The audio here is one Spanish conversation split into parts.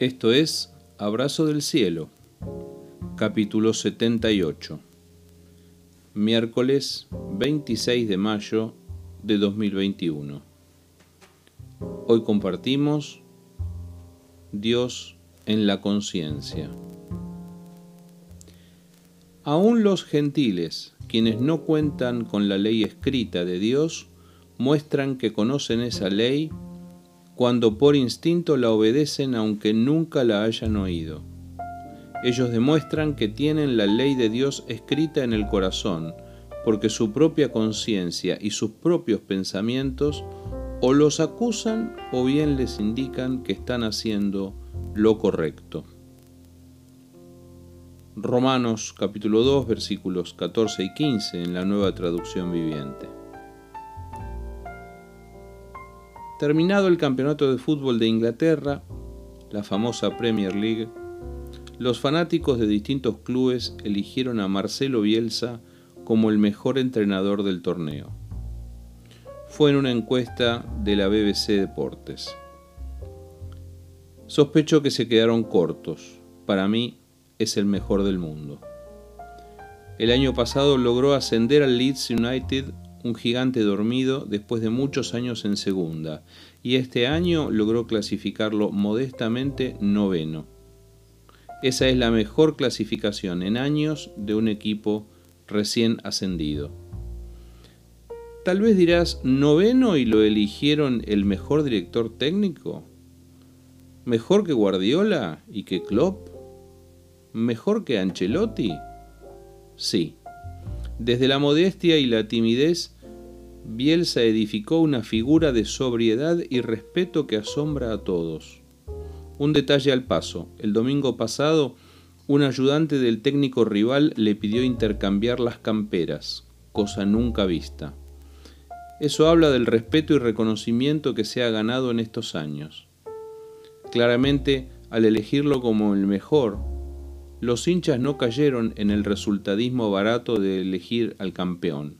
Esto es Abrazo del Cielo, capítulo 78, miércoles 26 de mayo de 2021. Hoy compartimos Dios en la conciencia. Aún los gentiles, quienes no cuentan con la ley escrita de Dios, muestran que conocen esa ley cuando por instinto la obedecen aunque nunca la hayan oído. Ellos demuestran que tienen la ley de Dios escrita en el corazón, porque su propia conciencia y sus propios pensamientos o los acusan o bien les indican que están haciendo lo correcto. Romanos capítulo 2 versículos 14 y 15 en la nueva traducción viviente. Terminado el campeonato de fútbol de Inglaterra, la famosa Premier League, los fanáticos de distintos clubes eligieron a Marcelo Bielsa como el mejor entrenador del torneo. Fue en una encuesta de la BBC Deportes. Sospecho que se quedaron cortos. Para mí es el mejor del mundo. El año pasado logró ascender al Leeds United un gigante dormido después de muchos años en segunda, y este año logró clasificarlo modestamente noveno. Esa es la mejor clasificación en años de un equipo recién ascendido. Tal vez dirás, noveno y lo eligieron el mejor director técnico. ¿Mejor que Guardiola y que Klopp? ¿Mejor que Ancelotti? Sí, desde la modestia y la timidez, Bielsa edificó una figura de sobriedad y respeto que asombra a todos. Un detalle al paso. El domingo pasado, un ayudante del técnico rival le pidió intercambiar las camperas, cosa nunca vista. Eso habla del respeto y reconocimiento que se ha ganado en estos años. Claramente, al elegirlo como el mejor, los hinchas no cayeron en el resultadismo barato de elegir al campeón.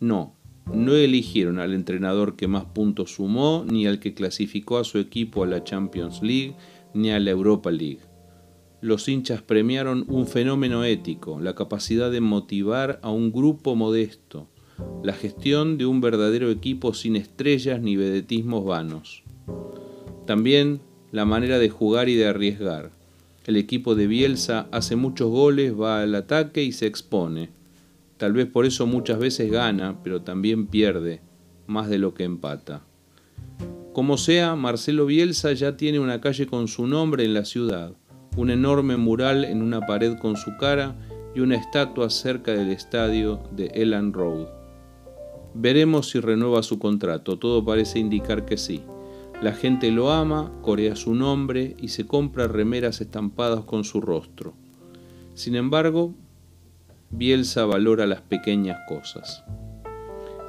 No, no eligieron al entrenador que más puntos sumó, ni al que clasificó a su equipo a la Champions League, ni a la Europa League. Los hinchas premiaron un fenómeno ético, la capacidad de motivar a un grupo modesto, la gestión de un verdadero equipo sin estrellas ni vedetismos vanos. También la manera de jugar y de arriesgar, el equipo de Bielsa hace muchos goles, va al ataque y se expone. Tal vez por eso muchas veces gana, pero también pierde, más de lo que empata. Como sea, Marcelo Bielsa ya tiene una calle con su nombre en la ciudad, un enorme mural en una pared con su cara y una estatua cerca del estadio de Elan Road. Veremos si renueva su contrato, todo parece indicar que sí. La gente lo ama, corea su nombre y se compra remeras estampadas con su rostro. Sin embargo, Bielsa valora las pequeñas cosas.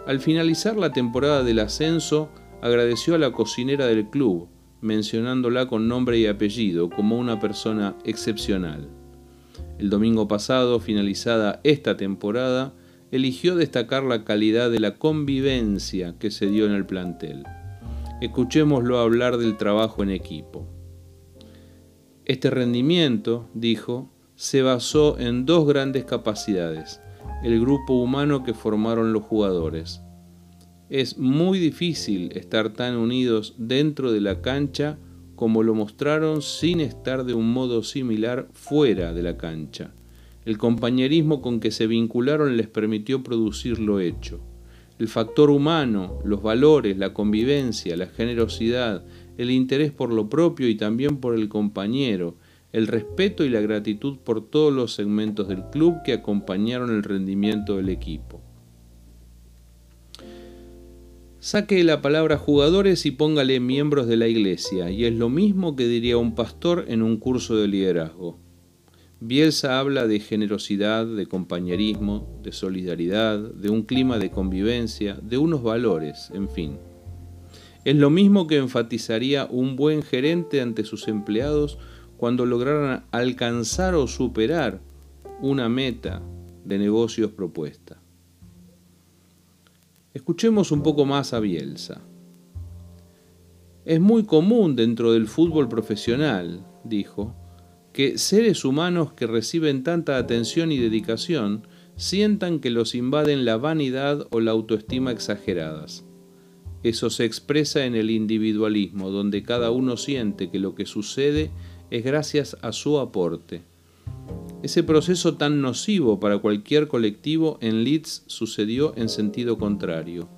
Al finalizar la temporada del ascenso, agradeció a la cocinera del club, mencionándola con nombre y apellido como una persona excepcional. El domingo pasado, finalizada esta temporada, eligió destacar la calidad de la convivencia que se dio en el plantel. Escuchémoslo hablar del trabajo en equipo. Este rendimiento, dijo, se basó en dos grandes capacidades, el grupo humano que formaron los jugadores. Es muy difícil estar tan unidos dentro de la cancha como lo mostraron sin estar de un modo similar fuera de la cancha. El compañerismo con que se vincularon les permitió producir lo hecho el factor humano, los valores, la convivencia, la generosidad, el interés por lo propio y también por el compañero, el respeto y la gratitud por todos los segmentos del club que acompañaron el rendimiento del equipo. Saque la palabra jugadores y póngale miembros de la iglesia, y es lo mismo que diría un pastor en un curso de liderazgo. Bielsa habla de generosidad, de compañerismo, de solidaridad, de un clima de convivencia, de unos valores, en fin. Es lo mismo que enfatizaría un buen gerente ante sus empleados cuando lograran alcanzar o superar una meta de negocios propuesta. Escuchemos un poco más a Bielsa. Es muy común dentro del fútbol profesional, dijo, que seres humanos que reciben tanta atención y dedicación sientan que los invaden la vanidad o la autoestima exageradas. Eso se expresa en el individualismo, donde cada uno siente que lo que sucede es gracias a su aporte. Ese proceso tan nocivo para cualquier colectivo en Leeds sucedió en sentido contrario.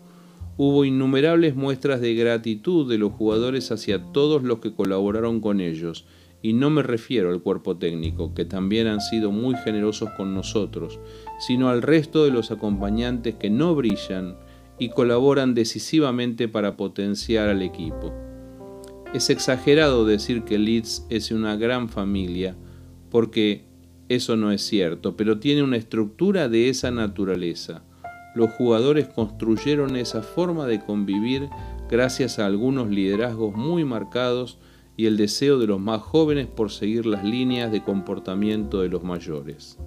Hubo innumerables muestras de gratitud de los jugadores hacia todos los que colaboraron con ellos, y no me refiero al cuerpo técnico, que también han sido muy generosos con nosotros, sino al resto de los acompañantes que no brillan y colaboran decisivamente para potenciar al equipo. Es exagerado decir que Leeds es una gran familia, porque eso no es cierto, pero tiene una estructura de esa naturaleza. Los jugadores construyeron esa forma de convivir gracias a algunos liderazgos muy marcados y el deseo de los más jóvenes por seguir las líneas de comportamiento de los mayores.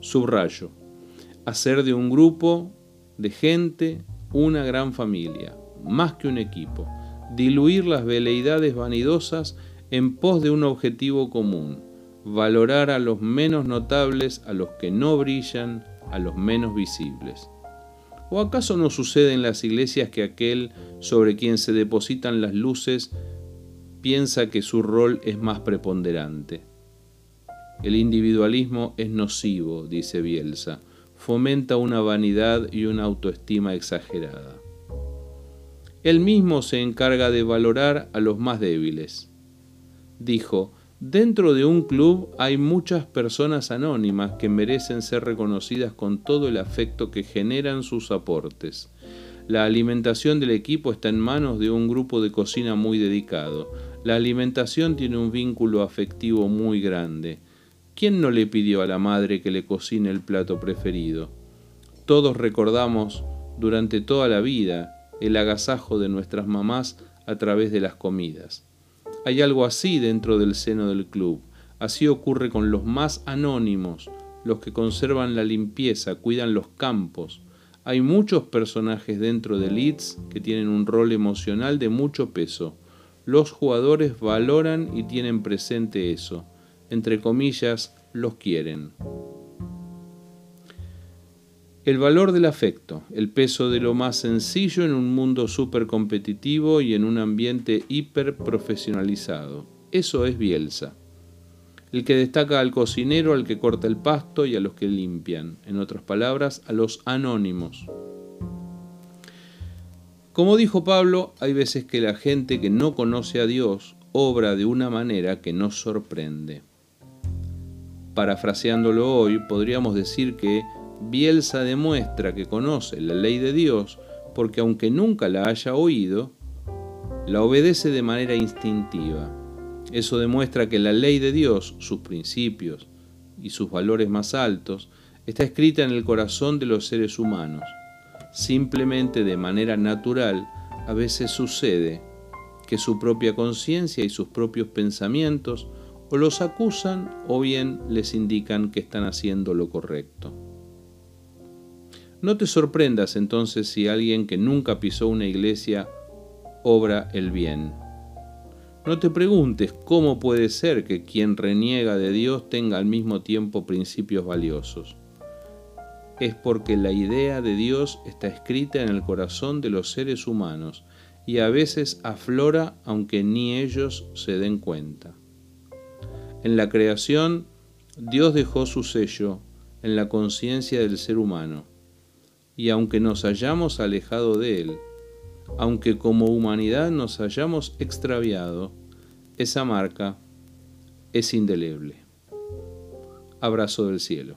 Subrayo. Hacer de un grupo de gente una gran familia, más que un equipo. Diluir las veleidades vanidosas en pos de un objetivo común. Valorar a los menos notables, a los que no brillan, a los menos visibles. ¿O acaso no sucede en las iglesias que aquel sobre quien se depositan las luces piensa que su rol es más preponderante? El individualismo es nocivo, dice Bielsa, fomenta una vanidad y una autoestima exagerada. Él mismo se encarga de valorar a los más débiles. Dijo, dentro de un club hay muchas personas anónimas que merecen ser reconocidas con todo el afecto que generan sus aportes. La alimentación del equipo está en manos de un grupo de cocina muy dedicado. La alimentación tiene un vínculo afectivo muy grande. ¿Quién no le pidió a la madre que le cocine el plato preferido? Todos recordamos durante toda la vida el agasajo de nuestras mamás a través de las comidas. Hay algo así dentro del seno del club. Así ocurre con los más anónimos, los que conservan la limpieza, cuidan los campos. Hay muchos personajes dentro de Leeds que tienen un rol emocional de mucho peso. Los jugadores valoran y tienen presente eso entre comillas, los quieren. El valor del afecto, el peso de lo más sencillo en un mundo súper competitivo y en un ambiente hiper profesionalizado. Eso es Bielsa. El que destaca al cocinero, al que corta el pasto y a los que limpian. En otras palabras, a los anónimos. Como dijo Pablo, hay veces que la gente que no conoce a Dios obra de una manera que nos sorprende. Parafraseándolo hoy, podríamos decir que Bielsa demuestra que conoce la ley de Dios porque aunque nunca la haya oído, la obedece de manera instintiva. Eso demuestra que la ley de Dios, sus principios y sus valores más altos, está escrita en el corazón de los seres humanos. Simplemente de manera natural, a veces sucede que su propia conciencia y sus propios pensamientos o los acusan o bien les indican que están haciendo lo correcto. No te sorprendas entonces si alguien que nunca pisó una iglesia obra el bien. No te preguntes cómo puede ser que quien reniega de Dios tenga al mismo tiempo principios valiosos. Es porque la idea de Dios está escrita en el corazón de los seres humanos y a veces aflora aunque ni ellos se den cuenta. En la creación, Dios dejó su sello en la conciencia del ser humano, y aunque nos hayamos alejado de él, aunque como humanidad nos hayamos extraviado, esa marca es indeleble. Abrazo del cielo.